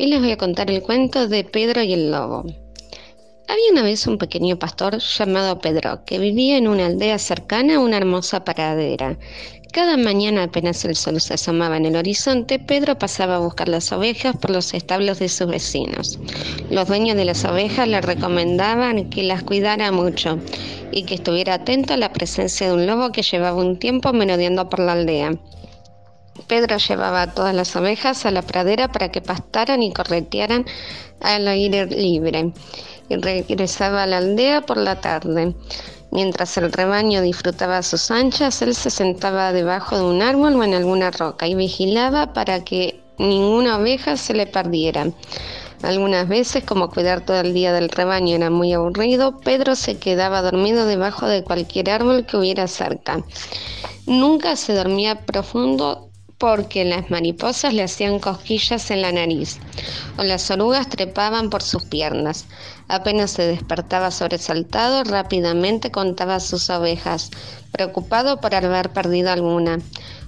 Hoy les voy a contar el cuento de Pedro y el lobo. Había una vez un pequeño pastor llamado Pedro que vivía en una aldea cercana a una hermosa paradera. Cada mañana apenas el sol se asomaba en el horizonte, Pedro pasaba a buscar las ovejas por los establos de sus vecinos. Los dueños de las ovejas le recomendaban que las cuidara mucho y que estuviera atento a la presencia de un lobo que llevaba un tiempo merodeando por la aldea. Pedro llevaba a todas las ovejas a la pradera para que pastaran y corretearan al aire libre y regresaba a la aldea por la tarde. Mientras el rebaño disfrutaba sus anchas, él se sentaba debajo de un árbol o en alguna roca y vigilaba para que ninguna oveja se le perdiera. Algunas veces, como cuidar todo el día del rebaño era muy aburrido, Pedro se quedaba dormido debajo de cualquier árbol que hubiera cerca. Nunca se dormía profundo porque las mariposas le hacían cosquillas en la nariz o las orugas trepaban por sus piernas. Apenas se despertaba sobresaltado, rápidamente contaba sus ovejas, preocupado por haber perdido alguna.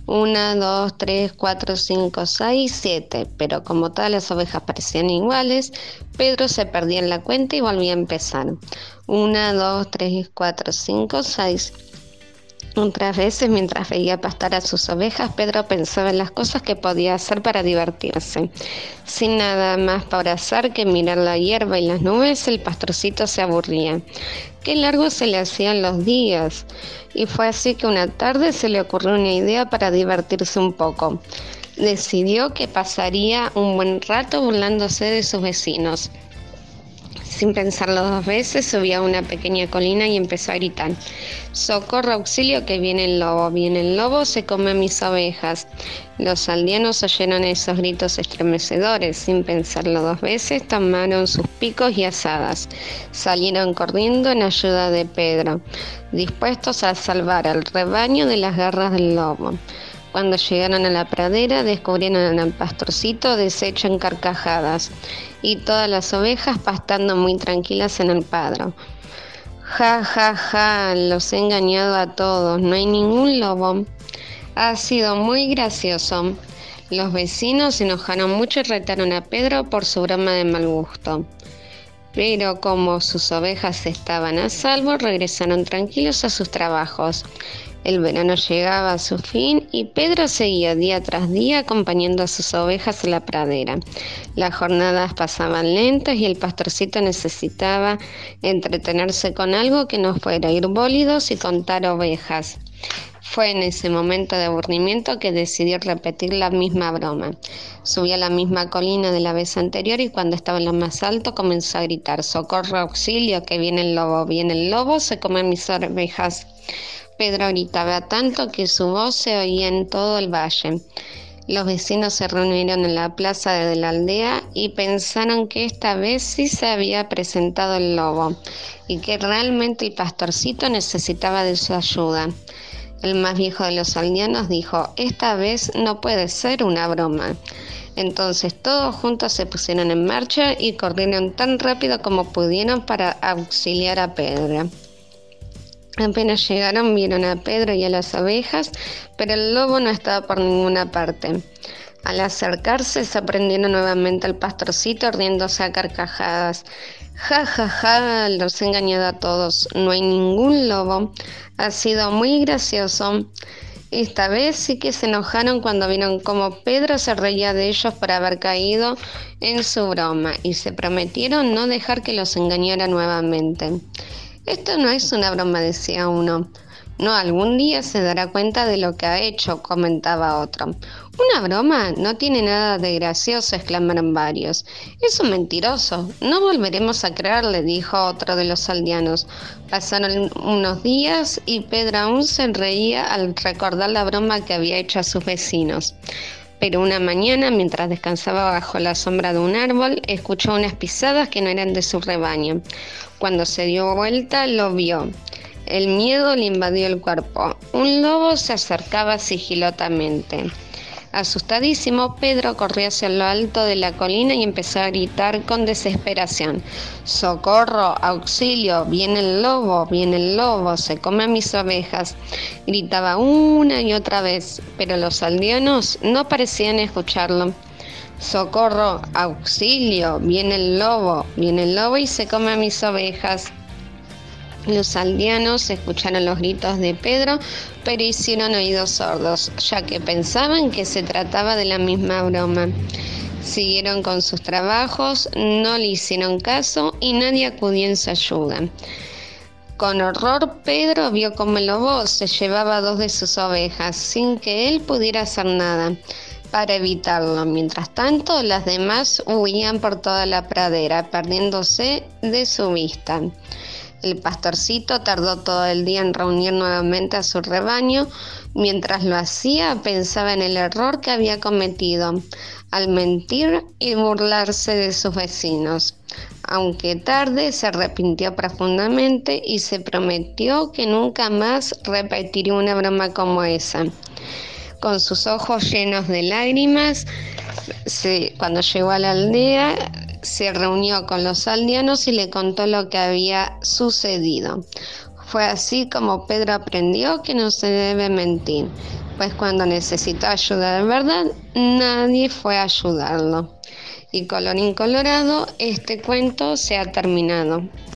Una, dos, tres, cuatro, cinco, seis, siete. Pero como todas las ovejas parecían iguales, Pedro se perdía en la cuenta y volvía a empezar. Una, dos, tres, cuatro, cinco, seis. Otras veces, mientras veía pastar a sus ovejas, Pedro pensaba en las cosas que podía hacer para divertirse. Sin nada más para hacer que mirar la hierba y las nubes, el pastorcito se aburría. Qué largo se le hacían los días. Y fue así que una tarde se le ocurrió una idea para divertirse un poco. Decidió que pasaría un buen rato burlándose de sus vecinos. Sin pensarlo dos veces, subió a una pequeña colina y empezó a gritar. Socorro, auxilio, que viene el lobo, viene el lobo, se come mis ovejas. Los aldeanos oyeron esos gritos estremecedores. Sin pensarlo dos veces, tomaron sus picos y asadas. Salieron corriendo en ayuda de Pedro, dispuestos a salvar al rebaño de las garras del lobo. Cuando llegaron a la pradera, descubrieron al pastorcito deshecho en carcajadas y todas las ovejas pastando muy tranquilas en el padro. Ja, ja, ja, los he engañado a todos, no hay ningún lobo. Ha sido muy gracioso. Los vecinos se enojaron mucho y retaron a Pedro por su broma de mal gusto. Pero como sus ovejas estaban a salvo, regresaron tranquilos a sus trabajos. El verano llegaba a su fin y Pedro seguía día tras día acompañando a sus ovejas a la pradera. Las jornadas pasaban lentas y el pastorcito necesitaba entretenerse con algo que no fuera ir bólidos y contar ovejas. Fue en ese momento de aburrimiento que decidió repetir la misma broma. Subió a la misma colina de la vez anterior y cuando estaba en lo más alto comenzó a gritar, socorro, auxilio, que viene el lobo, viene el lobo, se come mis ovejas. Pedro gritaba tanto que su voz se oía en todo el valle. Los vecinos se reunieron en la plaza de la aldea y pensaron que esta vez sí se había presentado el lobo y que realmente el pastorcito necesitaba de su ayuda. El más viejo de los aldeanos dijo, esta vez no puede ser una broma. Entonces todos juntos se pusieron en marcha y corrieron tan rápido como pudieron para auxiliar a Pedro. Apenas llegaron, vieron a Pedro y a las abejas, pero el lobo no estaba por ninguna parte. Al acercarse, se aprendieron nuevamente al pastorcito riéndose a carcajadas. Ja, ja, ja, los he engañado a todos. No hay ningún lobo. Ha sido muy gracioso. Esta vez sí que se enojaron cuando vieron cómo Pedro se reía de ellos por haber caído en su broma y se prometieron no dejar que los engañara nuevamente. Esto no es una broma, decía uno. No, algún día se dará cuenta de lo que ha hecho, comentaba otro. Una broma no tiene nada de gracioso, exclamaron varios. Es un mentiroso. No volveremos a creerle, dijo otro de los aldeanos. Pasaron unos días y Pedro aún se reía al recordar la broma que había hecho a sus vecinos. Pero una mañana, mientras descansaba bajo la sombra de un árbol, escuchó unas pisadas que no eran de su rebaño. Cuando se dio vuelta, lo vio. El miedo le invadió el cuerpo. Un lobo se acercaba sigilotamente. Asustadísimo, Pedro corrió hacia lo alto de la colina y empezó a gritar con desesperación. ¡Socorro! ¡Auxilio! ¡Viene el lobo! ¡Viene el lobo! ¡Se come a mis ovejas! Gritaba una y otra vez, pero los aldeanos no parecían escucharlo. Socorro, auxilio, viene el lobo, viene el lobo y se come a mis ovejas. Los aldeanos escucharon los gritos de Pedro, pero hicieron oídos sordos, ya que pensaban que se trataba de la misma broma. Siguieron con sus trabajos, no le hicieron caso y nadie acudió en su ayuda. Con horror, Pedro vio cómo el lobo se llevaba dos de sus ovejas sin que él pudiera hacer nada para evitarlo. Mientras tanto, las demás huían por toda la pradera, perdiéndose de su vista. El pastorcito tardó todo el día en reunir nuevamente a su rebaño. Mientras lo hacía, pensaba en el error que había cometido al mentir y burlarse de sus vecinos. Aunque tarde, se arrepintió profundamente y se prometió que nunca más repetiría una broma como esa. Con sus ojos llenos de lágrimas, cuando llegó a la aldea, se reunió con los aldeanos y le contó lo que había sucedido. Fue así como Pedro aprendió que no se debe mentir, pues cuando necesitó ayuda de verdad, nadie fue a ayudarlo. Y colorín colorado, este cuento se ha terminado.